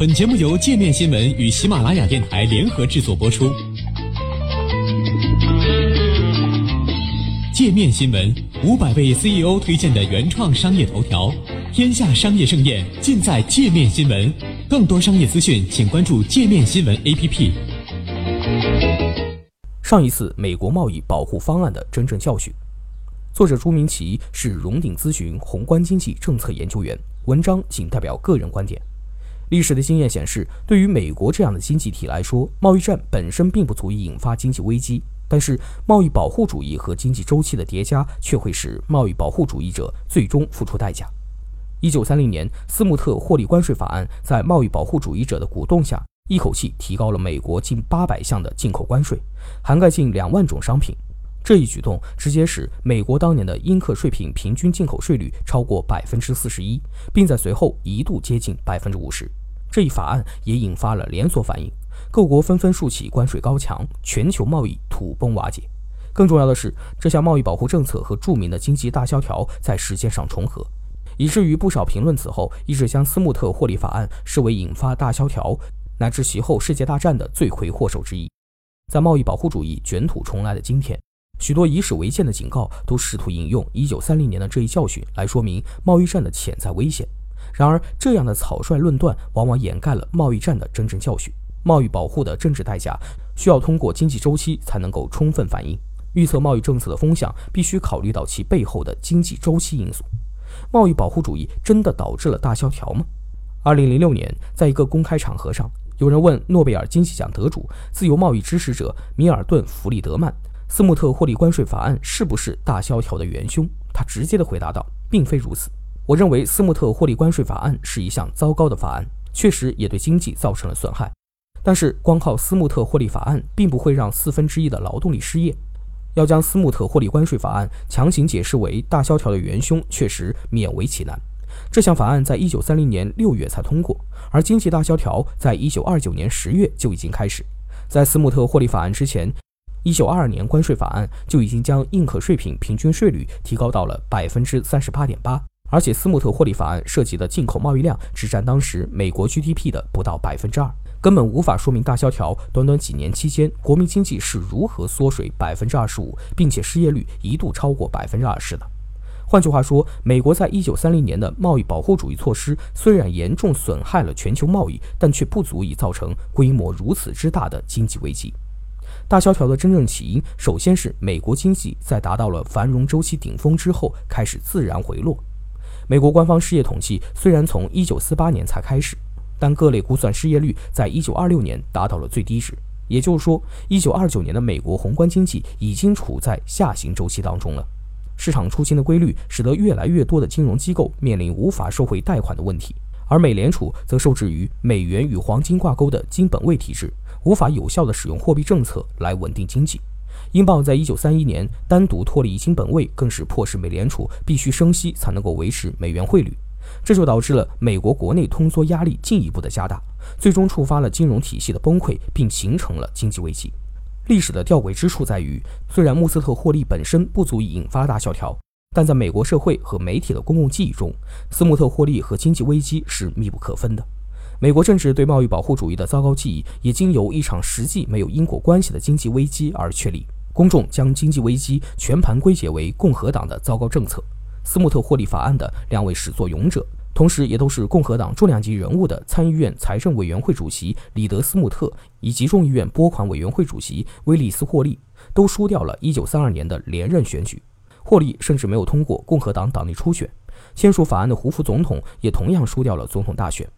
本节目由界面新闻与喜马拉雅电台联合制作播出。界面新闻五百位 CEO 推荐的原创商业头条，天下商业盛宴尽在界面新闻。更多商业资讯，请关注界面新闻 APP。上一次美国贸易保护方案的真正教训。作者朱明奇是荣鼎咨询宏观经济政策研究员，文章仅代表个人观点。历史的经验显示，对于美国这样的经济体来说，贸易战本身并不足以引发经济危机，但是贸易保护主义和经济周期的叠加却会使贸易保护主义者最终付出代价。一九三零年，斯穆特获利关税法案在贸易保护主义者的鼓动下，一口气提高了美国近八百项的进口关税，涵盖近两万种商品。这一举动直接使美国当年的英克税品平均进口税率超过百分之四十一，并在随后一度接近百分之五十。这一法案也引发了连锁反应，各国纷纷竖起关税高墙，全球贸易土崩瓦解。更重要的是，这项贸易保护政策和著名的经济大萧条在时间上重合，以至于不少评论此后一直将斯穆特获利法案视为引发大萧条乃至其后世界大战的罪魁祸首之一。在贸易保护主义卷土重来的今天，许多以史为鉴的警告都试图引用1930年的这一教训来说明贸易战的潜在危险。然而，这样的草率论断往往掩盖了贸易战的真正教训。贸易保护的政治代价需要通过经济周期才能够充分反映。预测贸易政策的风向必须考虑到其背后的经济周期因素。贸易保护主义真的导致了大萧条吗？二零零六年，在一个公开场合上，有人问诺贝尔经济奖得主、自由贸易支持者米尔顿·弗里德曼：“斯穆特获利关税法案是不是大萧条的元凶？”他直接的回答道：“并非如此。”我认为斯穆特获利关税法案是一项糟糕的法案，确实也对经济造成了损害。但是，光靠斯穆特获利法案并不会让四分之一的劳动力失业。要将斯穆特获利关税法案强行解释为大萧条的元凶，确实勉为其难。这项法案在一九三零年六月才通过，而经济大萧条在一九二九年十月就已经开始。在斯穆特获利法案之前，一九二二年关税法案就已经将应可税品平均税率提高到了百分之三十八点八。而且，斯穆特获利法案涉及的进口贸易量只占当时美国 GDP 的不到百分之二，根本无法说明大萧条短短几年期间国民经济是如何缩水百分之二十五，并且失业率一度超过百分之二十的。换句话说，美国在一九三零年的贸易保护主义措施虽然严重损害了全球贸易，但却不足以造成规模如此之大的经济危机。大萧条的真正起因，首先是美国经济在达到了繁荣周期顶峰之后开始自然回落。美国官方失业统计虽然从1948年才开始，但各类估算失业率在1926年达到了最低值。也就是说，1929年的美国宏观经济已经处在下行周期当中了。市场出清的规律使得越来越多的金融机构面临无法收回贷款的问题，而美联储则受制于美元与黄金挂钩的金本位体制，无法有效地使用货币政策来稳定经济。英镑在一九三一年单独脱离金本位，更是迫使美联储必须升息才能够维持美元汇率，这就导致了美国国内通缩压力进一步的加大，最终触发了金融体系的崩溃，并形成了经济危机。历史的吊诡之处在于，虽然穆斯特获利本身不足以引发大萧条，但在美国社会和媒体的公共记忆中，斯穆特获利和经济危机是密不可分的。美国政治对贸易保护主义的糟糕记忆，已经由一场实际没有因果关系的经济危机而确立。公众将经济危机全盘归结为共和党的糟糕政策。斯穆特获利法案的两位始作俑者，同时也都是共和党重量级人物的参议院财政委员会主席里德·斯穆特以及众议院拨款委员会主席威利斯·霍利，都输掉了1932年的连任选举。霍利甚至没有通过共和党党内初选。签署法案的胡佛总统也同样输掉了总统大选。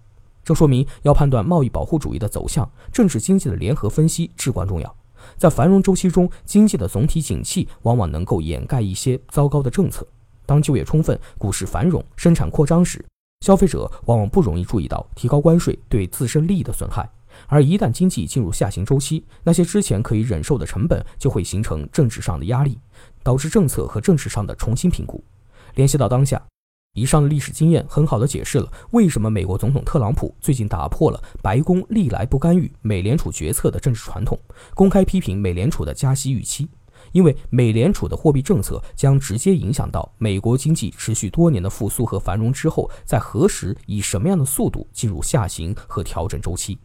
这说明，要判断贸易保护主义的走向，政治经济的联合分析至关重要。在繁荣周期中，经济的总体景气往往能够掩盖一些糟糕的政策。当就业充分、股市繁荣、生产扩张时，消费者往往不容易注意到提高关税对自身利益的损害。而一旦经济进入下行周期，那些之前可以忍受的成本就会形成政治上的压力，导致政策和政治上的重新评估。联系到当下。以上的历史经验很好地解释了为什么美国总统特朗普最近打破了白宫历来不干预美联储决策的政治传统，公开批评美联储的加息预期。因为美联储的货币政策将直接影响到美国经济持续多年的复苏和繁荣之后，在何时以什么样的速度进入下行和调整周期。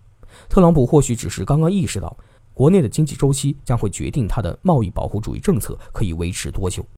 特朗普或许只是刚刚意识到，国内的经济周期将会决定他的贸易保护主义政策可以维持多久。